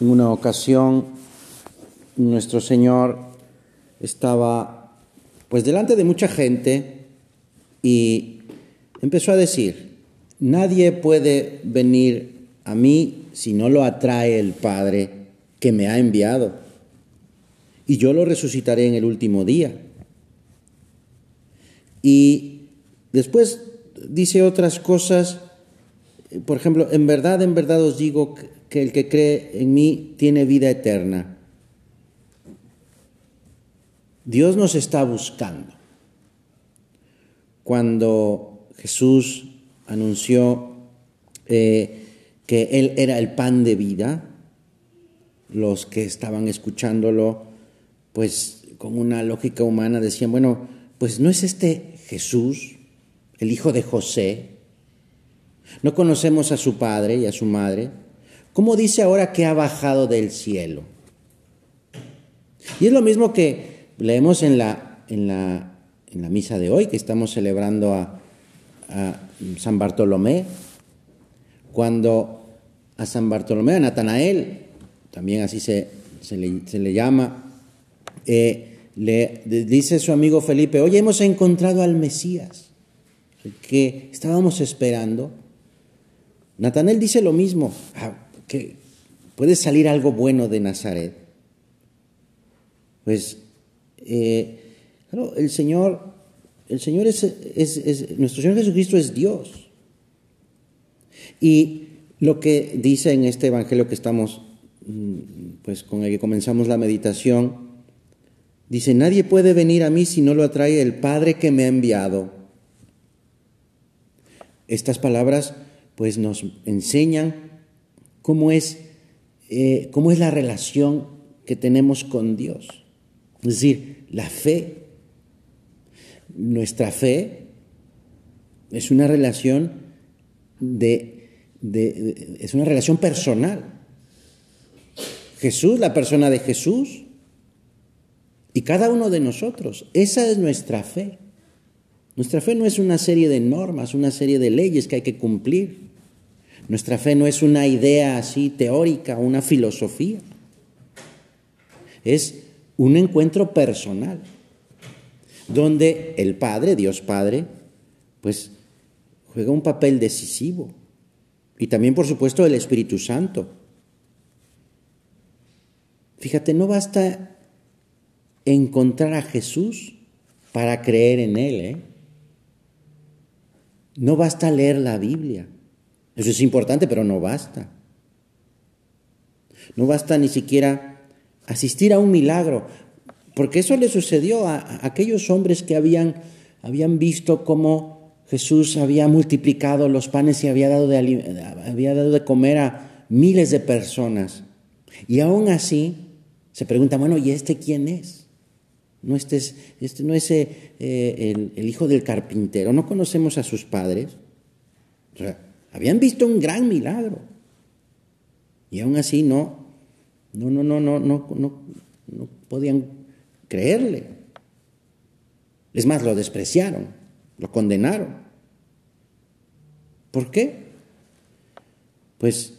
En una ocasión, nuestro Señor estaba pues delante de mucha gente y empezó a decir, nadie puede venir a mí si no lo atrae el Padre que me ha enviado, y yo lo resucitaré en el último día. Y después dice otras cosas, por ejemplo, en verdad, en verdad os digo que el que cree en mí tiene vida eterna. Dios nos está buscando. Cuando Jesús anunció eh, que Él era el pan de vida, los que estaban escuchándolo, pues con una lógica humana decían, bueno, pues no es este Jesús, el hijo de José, no conocemos a su padre y a su madre, ¿cómo dice ahora que ha bajado del cielo? Y es lo mismo que leemos en la, en la, en la misa de hoy, que estamos celebrando a, San Bartolomé, cuando a San Bartolomé, a Natanael, también así se, se, le, se le, llama, eh, le dice su amigo Felipe, oye, hemos encontrado al Mesías, el que estábamos esperando. Natanael dice lo mismo, ah, que puede salir algo bueno de Nazaret. Pues, eh, claro, el Señor, el Señor es, es, es, nuestro Señor Jesucristo es Dios. Y lo que dice en este Evangelio que estamos, pues con el que comenzamos la meditación, dice, nadie puede venir a mí si no lo atrae el Padre que me ha enviado. Estas palabras pues nos enseñan cómo es, eh, cómo es la relación que tenemos con Dios. Es decir, la fe, nuestra fe es una relación de, es una relación personal. Jesús, la persona de Jesús, y cada uno de nosotros. Esa es nuestra fe. Nuestra fe no es una serie de normas, una serie de leyes que hay que cumplir. Nuestra fe no es una idea así teórica, una filosofía. Es un encuentro personal, donde el Padre, Dios Padre, pues juega un papel decisivo. Y también, por supuesto, el Espíritu Santo. Fíjate, no basta encontrar a Jesús para creer en Él. ¿eh? No basta leer la Biblia. Eso es importante, pero no basta. No basta ni siquiera asistir a un milagro, porque eso le sucedió a, aquellos hombres que habían, habían visto cómo Jesús había multiplicado los panes y había dado, de, había dado de comer a miles de personas. Y aún así se pregunta, bueno, ¿y este quién es? No, este es, este no es eh, el, el, hijo del carpintero, no conocemos a sus padres. O sea, habían visto un gran milagro. Y aún así no, no, no, no, no, no, no, no podían creerle. Es más, lo despreciaron, lo condenaron. ¿Por qué? Pues,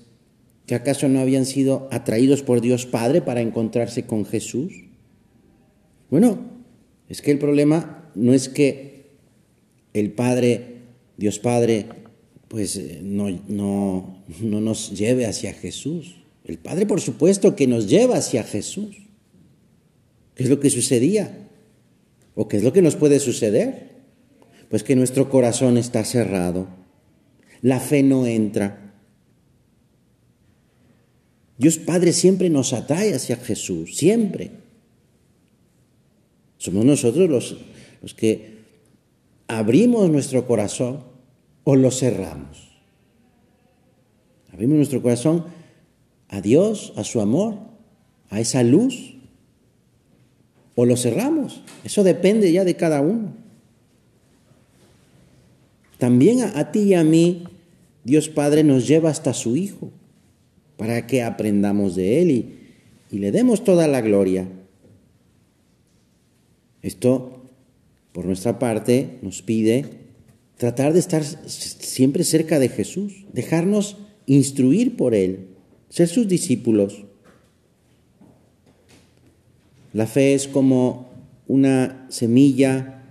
¿que acaso no habían sido atraídos por Dios Padre para encontrarse con Jesús? Bueno, es que el problema no es que el Padre, Dios Padre, pues no, no, no nos lleve hacia Jesús. El Padre, por supuesto, que nos lleva hacia Jesús. ¿Qué es lo que sucedía? ¿O qué es lo que nos puede suceder? Pues que nuestro corazón está cerrado. La fe no entra. Dios Padre siempre nos atrae hacia Jesús, siempre. Somos nosotros los, los que abrimos nuestro corazón o lo cerramos. Abrimos nuestro corazón a Dios, a su amor, a esa luz, o lo cerramos. Eso depende ya de cada uno. También a, ti y a mí, Dios Padre nos lleva hasta su Hijo, para que aprendamos de Él y le demos toda la gloria. Esto, por nuestra parte, nos pide tratar de estar siempre cerca de Jesús, dejarnos instruir por Él, ser sus discípulos. La fe es como una semilla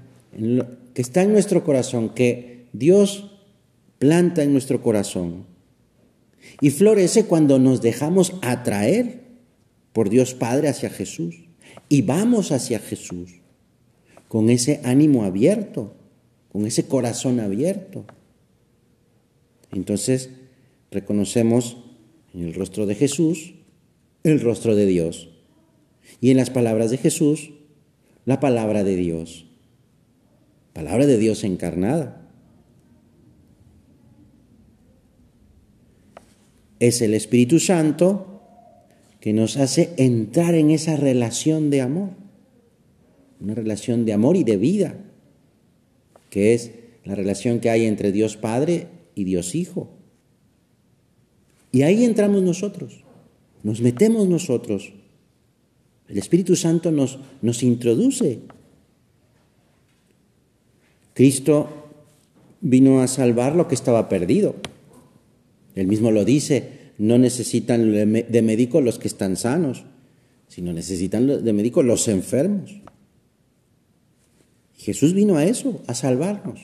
que está en nuestro corazón, que Dios planta en nuestro corazón. Y florece cuando nos dejamos atraer por Dios Padre hacia Jesús. Y vamos hacia Jesús con ese ánimo abierto, con ese corazón abierto. Entonces reconocemos en el rostro de Jesús el rostro de Dios. Y en las palabras de Jesús, la palabra de Dios. Palabra de Dios encarnada. Es el Espíritu Santo que nos hace entrar en esa relación de amor. Una relación de amor y de vida, que es la relación que hay entre Dios Padre y Dios Hijo. Y ahí entramos nosotros, nos metemos nosotros. El Espíritu Santo nos, nos introduce. Cristo vino a salvar lo que estaba perdido. Él mismo lo dice, no necesitan de médico los que están sanos, sino necesitan de médico los enfermos. Jesús vino a eso, a salvarnos,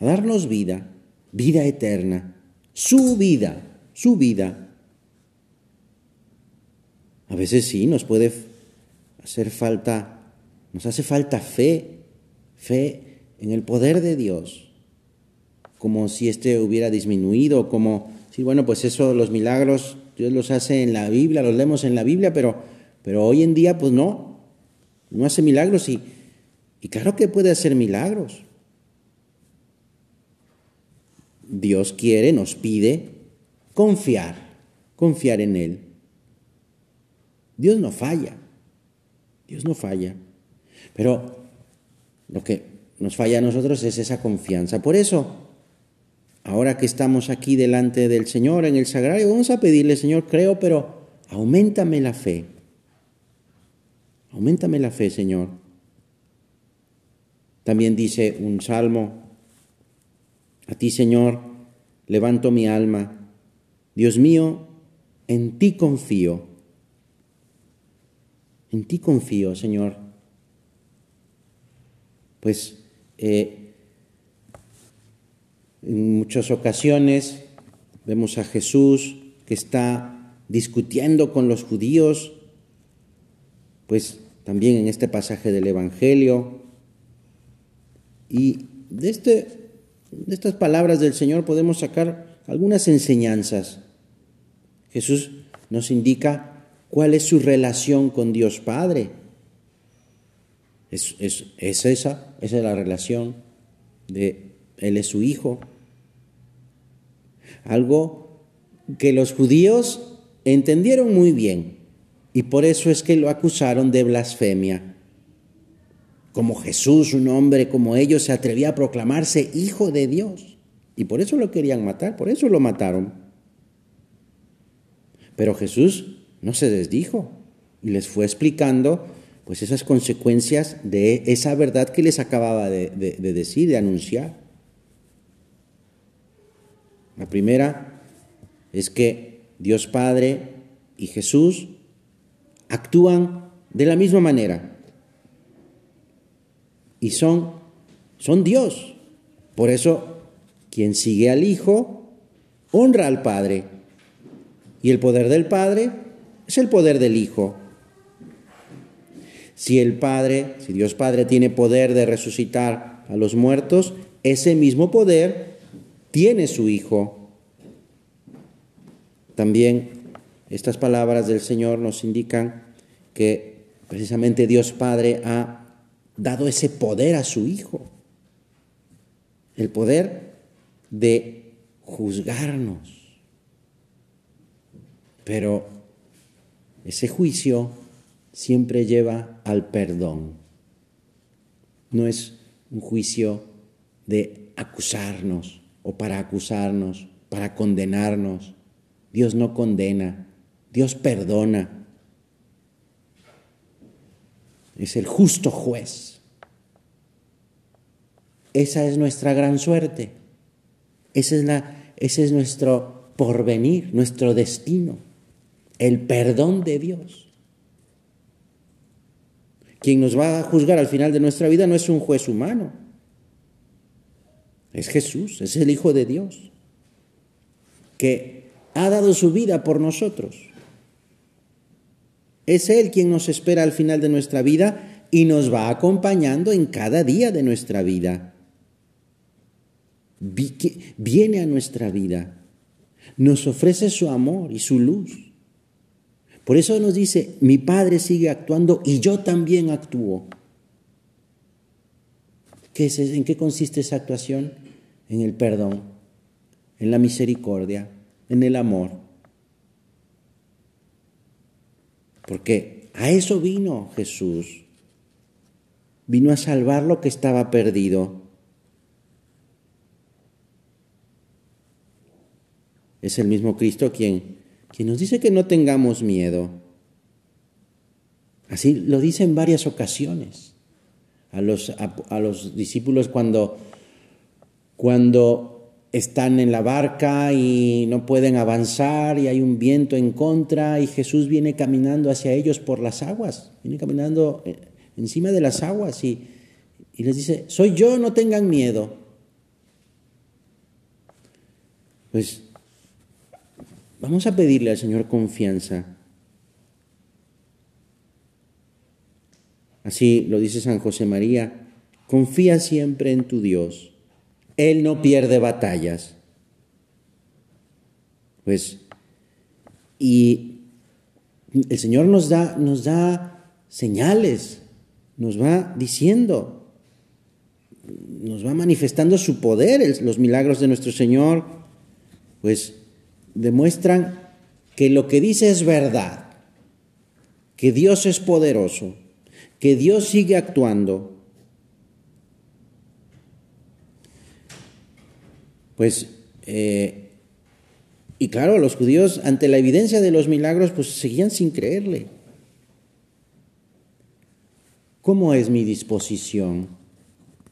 a darnos vida, vida eterna, su vida su vida. A veces sí, nos puede hacer falta, nos hace falta fe, fe en el poder de Dios, como si éste hubiera disminuido, como si, bueno, pues eso, los milagros, Dios los hace en la Biblia, los leemos en la Biblia, pero, pero hoy en día, pues no, no hace milagros y, y claro que puede hacer milagros. Dios quiere, nos pide confiar, confiar en Él. Dios no falla, Dios no falla, pero lo que nos falla a nosotros es esa confianza. Por eso, ahora que estamos aquí delante del Señor en el sagrario, vamos a pedirle, Señor, creo, pero aumentame la fe. Aumentame la fe, Señor. También dice un salmo, a ti, Señor, levanto mi alma Dios mío, en ti confío. En ti confío, Señor. Pues eh, en muchas ocasiones vemos a Jesús que está discutiendo con los judíos, pues también en este pasaje del Evangelio. Y de, este, de estas palabras del Señor podemos sacar algunas enseñanzas. Jesús nos indica cuál es su relación con Dios Padre. Es, esa, esa es la relación de Él es su Hijo. Algo que los judíos entendieron muy bien y por eso es que lo acusaron de blasfemia. Como Jesús, un hombre como ellos, se atrevía a proclamarse hijo de Dios. Y por eso lo querían matar, por eso lo mataron. Pero Jesús no se desdijo y les fue explicando pues esas consecuencias de esa verdad que les acababa de, de decir, de anunciar. La primera es que Dios Padre y Jesús actúan de la misma manera y son, son Dios. Por eso, quien sigue al Hijo honra al Padre y el poder del Padre es el poder del Hijo. Si el Padre, si Dios Padre tiene poder de resucitar a los muertos, ese mismo poder tiene su Hijo. También estas palabras del Señor nos indican que precisamente Dios Padre ha dado ese poder a su Hijo, el poder de juzgarnos pero ese juicio siempre lleva al perdón. No es un juicio de acusarnos o para acusarnos, para condenarnos. Dios no condena, Dios perdona. Es el justo juez. Esa es nuestra gran suerte. Esa es la, ese es nuestro porvenir, nuestro destino el perdón de Dios. quien nos va a juzgar al final de nuestra vida no es un juez humano, es Jesús, es el Hijo de Dios, que ha dado su vida por nosotros. Es Él quien nos espera al final de nuestra vida y nos va acompañando en cada día de nuestra vida. Viene a nuestra vida, nos ofrece su amor y su luz. Por eso nos dice, mi Padre sigue actuando y yo también actúo. ¿Qué es, ¿En qué consiste esa actuación? En el perdón, en la misericordia, en el amor. Porque a eso vino Jesús. Vino a salvar lo que estaba perdido. Es el mismo Cristo quien quien nos dice que no tengamos miedo. Así lo dice en varias ocasiones a los, a, los discípulos cuando, cuando están en la barca y no pueden avanzar y hay un viento en contra y Jesús viene caminando hacia ellos por las aguas, viene caminando eh, encima de las aguas y, y les dice, soy yo, no tengan miedo. Pues Vamos a pedirle al Señor confianza. Así lo dice San José María, confía siempre en tu Dios. Él no pierde batallas. Pues, y el Señor nos da, nos da señales, nos va diciendo, nos va manifestando su poder, los milagros de nuestro Señor, pues demuestran que lo que dice es verdad, que Dios es poderoso, que Dios sigue actuando. Pues, eh, y claro, los judíos ante la evidencia de los milagros, pues seguían sin creerle. ¿Cómo es mi disposición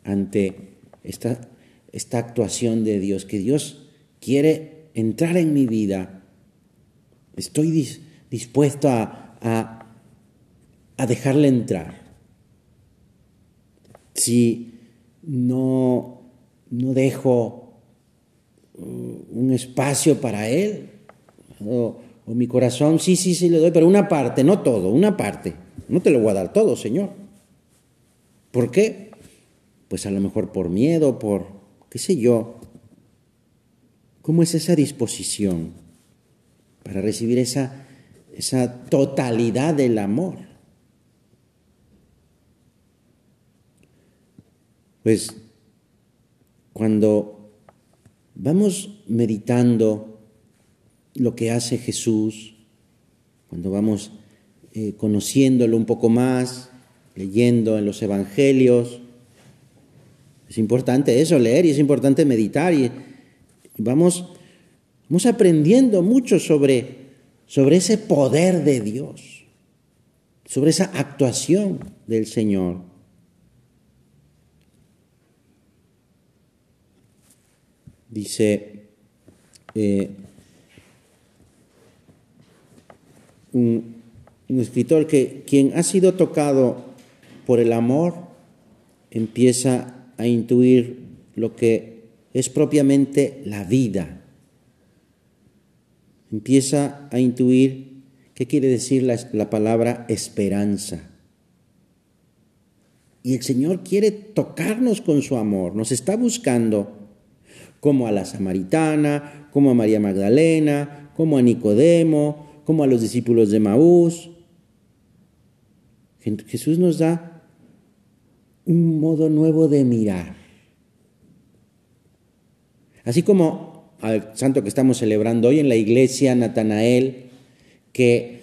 ante esta, esta actuación de Dios? Que Dios quiere entrar en mi vida, estoy dispuesto a, a, dejarle entrar. Si no, no dejo un espacio para Él, o, mi corazón, sí, sí, sí le doy, pero una parte, no todo, una parte. No te lo voy a dar todo, Señor. ¿Por qué? Pues a lo mejor por miedo, por, qué sé yo, ¿Cómo es esa disposición para recibir esa, esa totalidad del amor? Pues cuando vamos meditando lo que hace Jesús, cuando vamos eh, conociéndolo un poco más, leyendo en los evangelios, es importante eso, leer y es importante meditar y Vamos, vamos aprendiendo mucho sobre, sobre ese poder de Dios, sobre esa actuación del Señor. Dice eh, un, un escritor que quien ha sido tocado por el amor empieza a intuir lo que es propiamente la vida. Empieza a intuir qué quiere decir la, palabra esperanza. Y el Señor quiere tocarnos con su amor, nos está buscando, como a la samaritana, como a María Magdalena, como a Nicodemo, como a los discípulos de Maús. Jesús nos da un modo nuevo de mirar. Así como al santo que estamos celebrando hoy en la iglesia, Natanael, que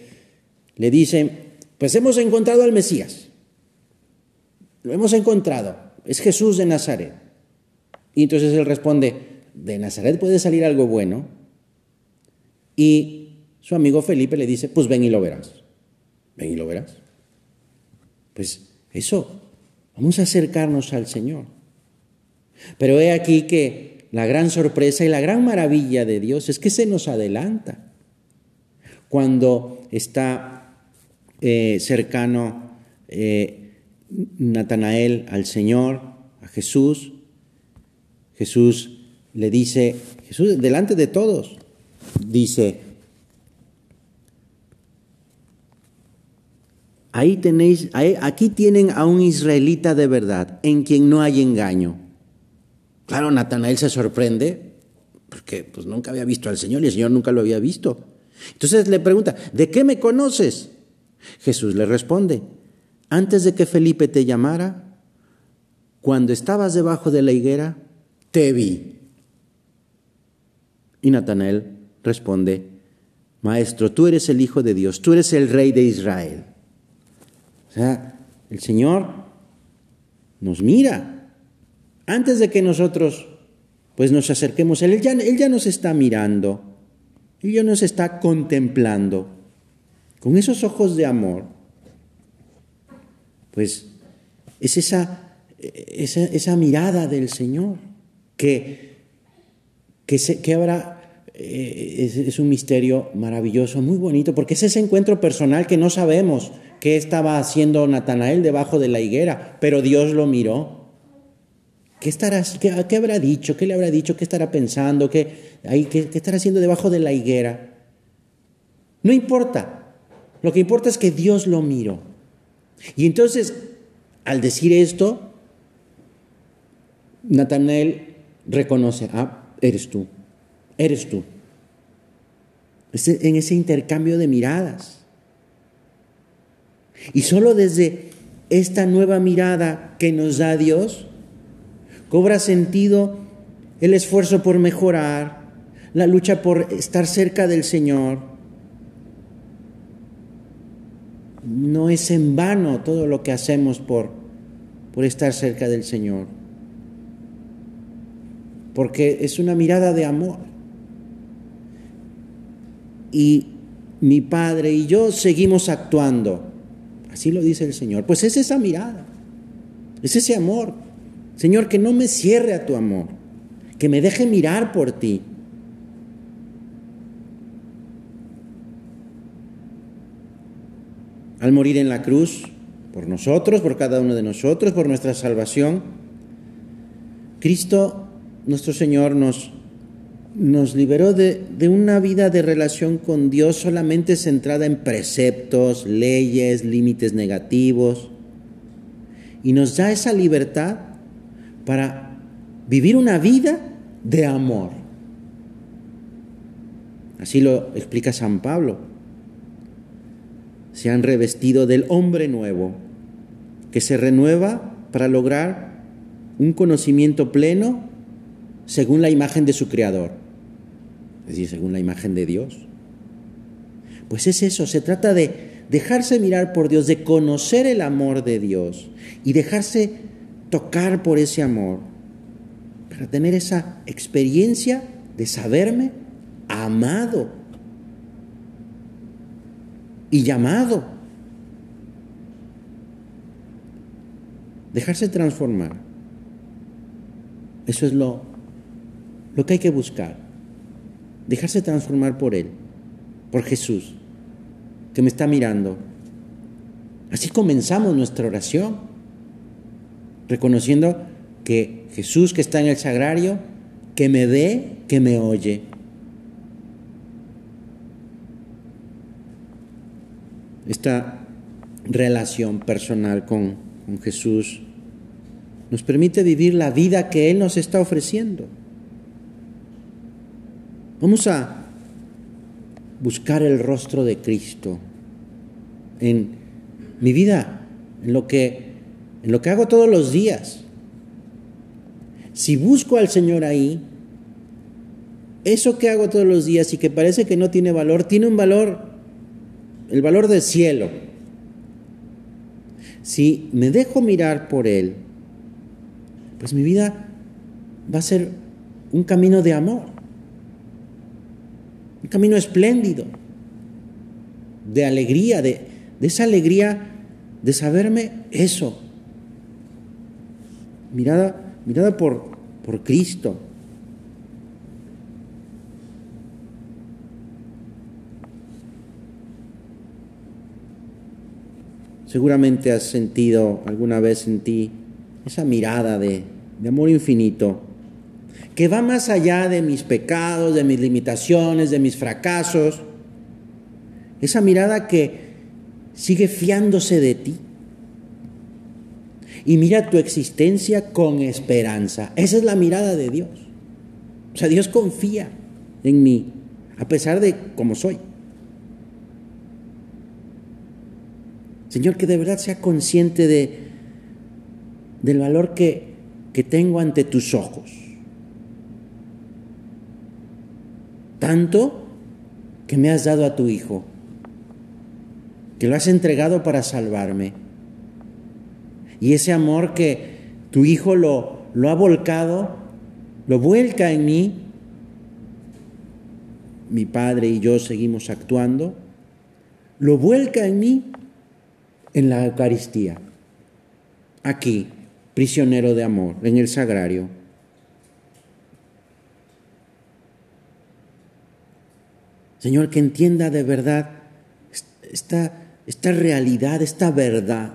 le dicen, pues hemos encontrado al Mesías, lo hemos encontrado, es Jesús de Nazaret. Y entonces él responde, de Nazaret puede salir algo bueno. Y su amigo Felipe le dice, pues ven y lo verás, ven y lo verás. Pues eso, vamos a acercarnos al Señor. Pero he aquí que la gran sorpresa y la gran maravilla de Dios es que se nos adelanta. Cuando está eh, cercano eh, Natanael al Señor, a Jesús. Jesús le dice, Jesús delante de todos, dice, ahí tenéis, aquí tienen a un israelita de verdad, en quien no hay engaño. Claro, Natanael se sorprende, porque pues nunca había visto al Señor y el Señor nunca lo había visto. Entonces le pregunta, ¿de qué me conoces? Jesús le responde, antes de que Felipe te llamara, cuando estabas debajo de la higuera, te vi. Y Natanael responde, Maestro, tú eres el Hijo de Dios, tú eres el Rey de Israel. O sea, el Señor nos mira. Antes de que nosotros pues nos acerquemos a Él, Él ya nos está mirando, Él ya nos está contemplando con esos ojos de amor. Pues es esa, esa, esa mirada del Señor que, que, se, que habrá, es, es un misterio maravilloso, muy bonito, porque es ese encuentro personal que no sabemos qué estaba haciendo Natanael debajo de la higuera, pero Dios lo miró. ¿Qué, qué, habrá dicho? ¿Qué le habrá dicho? ¿Qué estará pensando? ¿Qué, ahí, qué, ¿Qué estará haciendo debajo de la higuera? No importa. Lo que importa es que Dios lo miró. Y entonces, al decir esto, Natanael reconoce, ah, eres tú, eres tú. en ese intercambio de miradas. Y solo desde esta nueva mirada que nos da Dios, cobra sentido el esfuerzo por mejorar, la lucha por estar cerca del Señor. No es en vano todo lo que hacemos por, por estar cerca del Señor porque es una mirada de amor. Y mi padre y yo seguimos actuando. Así lo dice el Señor. Pues es esa mirada, es ese amor. Señor, que no me cierre a tu amor, que me deje mirar por ti. Al morir en la cruz, por nosotros, por cada uno de nosotros, por nuestra salvación, Cristo nuestro Señor nos, nos liberó de, de, una vida de relación con Dios solamente centrada en preceptos, leyes, límites negativos. Y nos da esa libertad para vivir una vida de amor. Así lo explica San Pablo. Se han revestido del hombre nuevo, que se renueva para lograr un conocimiento pleno según la imagen de su creador, es decir, según la imagen de Dios. Pues es eso, se trata de dejarse mirar por Dios, de conocer el amor de Dios y dejarse tocar por ese amor, para tener esa experiencia de saberme amado y llamado. Dejarse transformar. Eso es lo lo que hay que buscar, dejarse transformar por Él, por Jesús, que me está mirando. Así comenzamos nuestra oración, reconociendo que Jesús que está en el sagrario, que me ve, que me oye. Esta relación personal con, Jesús nos permite vivir la vida que Él nos está ofreciendo. Vamos a buscar el rostro de Cristo en mi vida, en lo que, en lo que hago todos los días. Si busco al Señor ahí, eso que hago todos los días y que parece que no tiene valor, tiene un valor, el valor del cielo. Si me dejo mirar por Él, pues mi vida va a ser un camino de amor un camino espléndido, de alegría, de, de esa alegría de saberme eso, mirada, mirada por, por Cristo. seguramente has sentido alguna vez en ti esa mirada de, de amor infinito, que va más allá de mis pecados, de mis limitaciones, de mis fracasos. Esa mirada que sigue fiándose de ti. Y mira tu existencia con esperanza. Esa es la mirada de Dios. O sea, Dios confía en mí, a pesar de cómo soy. Señor, que de verdad sea consciente de, del valor que, que tengo ante tus ojos. Tanto que me has dado a tu Hijo, que lo has entregado para salvarme. Y ese amor que tu Hijo lo, lo ha volcado, lo vuelca en mí. Mi Padre y yo seguimos actuando. Lo vuelca en mí en la Eucaristía. Aquí, prisionero de amor, en el sagrario. Señor, que entienda de verdad esta, esta realidad, esta verdad.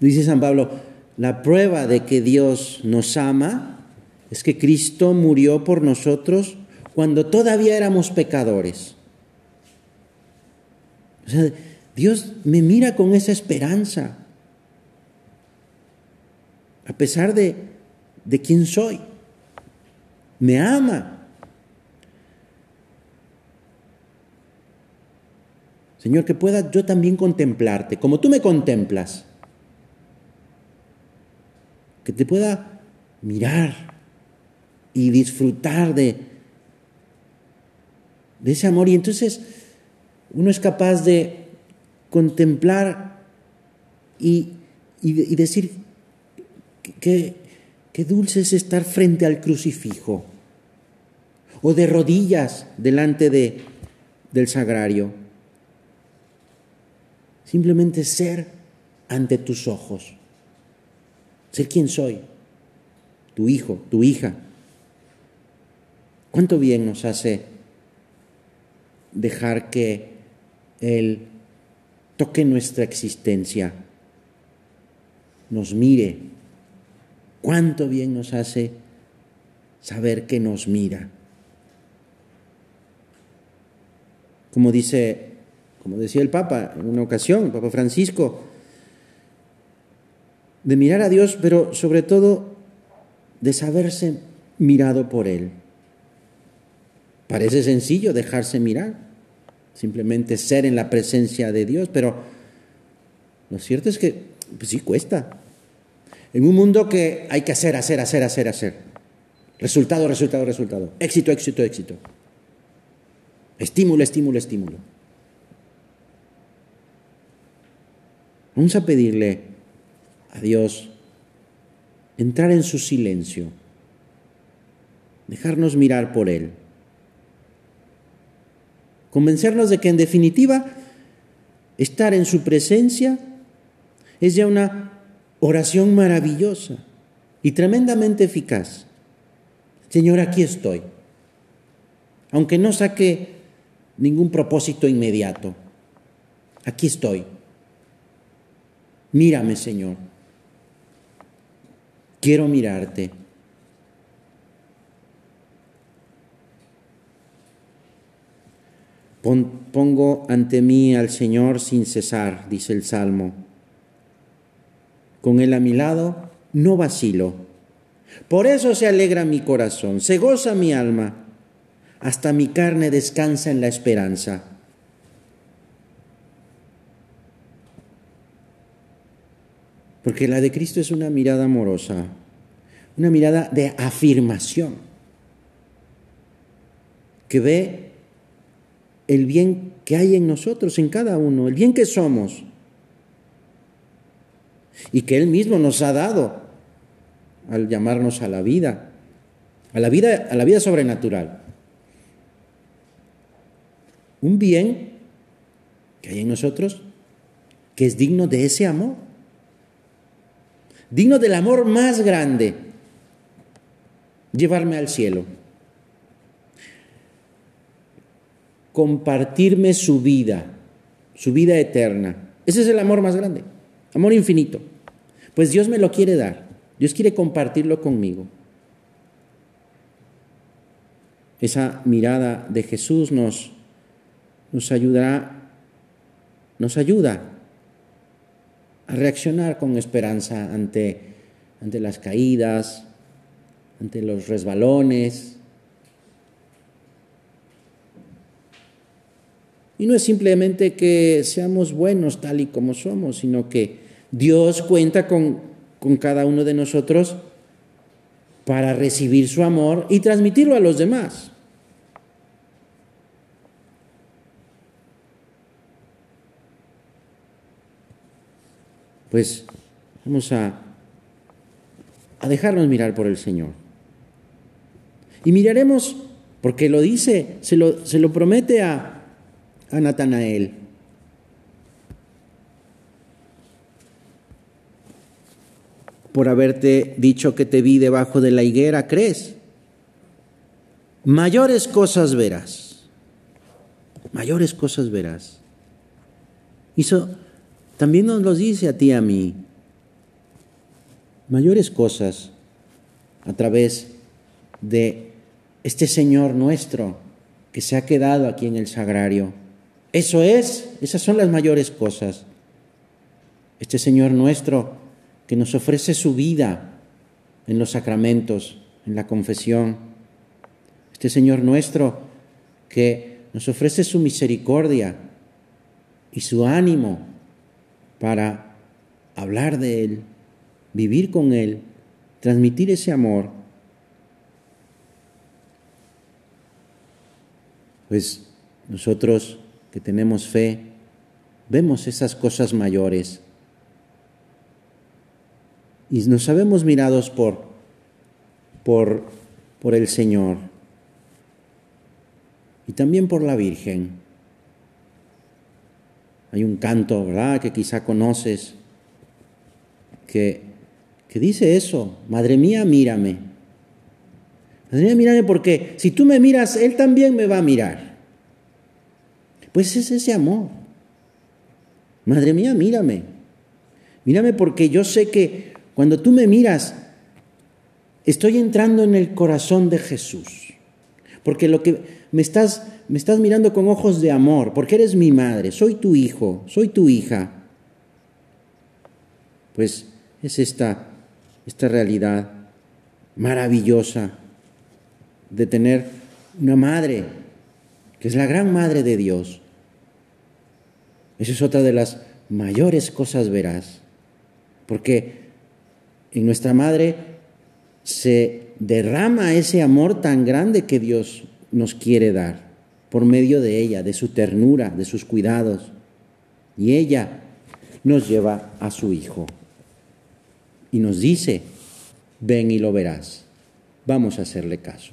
Dice San Pablo, la prueba de que Dios nos ama es que Cristo murió por nosotros cuando todavía éramos pecadores. O sea, Dios me mira con esa esperanza, a pesar de, de quién soy. Me ama. Señor, que pueda yo también contemplarte, como tú me contemplas. Que te pueda mirar y disfrutar de, ese amor. Y entonces uno es capaz de contemplar y, y, decir que, qué dulce es estar frente al crucifijo o de rodillas delante de, del sagrario Simplemente ser ante tus ojos. Ser quien soy. Tu hijo, tu hija. ¿Cuánto bien nos hace dejar que Él toque nuestra existencia, nos mire? ¿Cuánto bien nos hace saber que nos mira? Como dice como decía el Papa en una ocasión, el Papa Francisco, de mirar a Dios, pero sobre todo de saberse mirado por Él. Parece sencillo dejarse mirar, simplemente ser en la presencia de Dios, pero lo cierto es que pues sí cuesta. En un mundo que hay que hacer, hacer, hacer, hacer, hacer. Resultado, resultado, resultado. Éxito, éxito, éxito. Estímulo, estímulo, estímulo. Vamos a pedirle a Dios entrar en su silencio, dejarnos mirar por Él, convencernos de que en definitiva estar en su presencia es ya una oración maravillosa y tremendamente eficaz. Señor, aquí estoy, aunque no saque ningún propósito inmediato, aquí estoy Mírame, Señor. Quiero mirarte. Pongo ante mí al Señor sin cesar, dice el Salmo. Con Él a mi lado, no vacilo. Por eso se alegra mi corazón, se goza mi alma, hasta mi carne descansa en la esperanza. Porque la de Cristo es una mirada amorosa, una mirada de afirmación, que ve el bien que hay en nosotros, en cada uno, el bien que somos, y que Él mismo nos ha dado al llamarnos a la vida, a la vida, a la vida sobrenatural. Un bien que hay en nosotros que es digno de ese amor digno del amor más grande, llevarme al cielo, compartirme su vida, su vida eterna. Ese es el amor más grande, amor infinito. Pues Dios me lo quiere dar, Dios quiere compartirlo conmigo. Esa mirada de Jesús nos, nos ayudará, nos ayuda reaccionar con esperanza ante, ante las caídas, ante los resbalones. Y no es simplemente que seamos buenos tal y como somos, sino que Dios cuenta con, con cada uno de nosotros para recibir su amor y transmitirlo a los demás. Pues vamos a, a dejarnos mirar por el Señor. Y miraremos, porque lo dice, se lo, se lo promete a, a Natanael. Por haberte dicho que te vi debajo de la higuera, ¿crees? Mayores cosas verás. Mayores cosas verás. Hizo, también nos lo dice a ti y a mí. Mayores cosas a través de este Señor nuestro que se ha quedado aquí en el sagrario. Eso es, esas son las mayores cosas. Este Señor nuestro que nos ofrece su vida en los sacramentos, en la confesión. Este Señor nuestro que nos ofrece su misericordia y su ánimo para hablar de Él, vivir con Él, transmitir ese amor. Pues nosotros que tenemos fe, vemos esas cosas mayores y nos sabemos mirados por, por, por el Señor y también por la Virgen. Hay un canto, ¿verdad?, que quizá conoces, que, que dice eso, Madre mía, mírame. Madre mía, mírame porque si tú me miras, Él también me va a mirar. Pues es ese amor. Madre mía, mírame. Mírame porque yo sé que cuando tú me miras, estoy entrando en el corazón de Jesús. Porque lo que me estás, me estás mirando con ojos de amor, porque eres mi madre, soy tu hijo, soy tu hija. Pues es esta, esta realidad maravillosa de tener una madre, que es la gran madre de Dios. Esa es otra de las mayores cosas verás, porque en nuestra madre se derrama ese amor tan grande que Dios nos quiere dar por medio de ella, de su ternura, de sus cuidados. Y ella nos lleva a su Hijo y nos dice, ven y lo verás. Vamos a hacerle caso.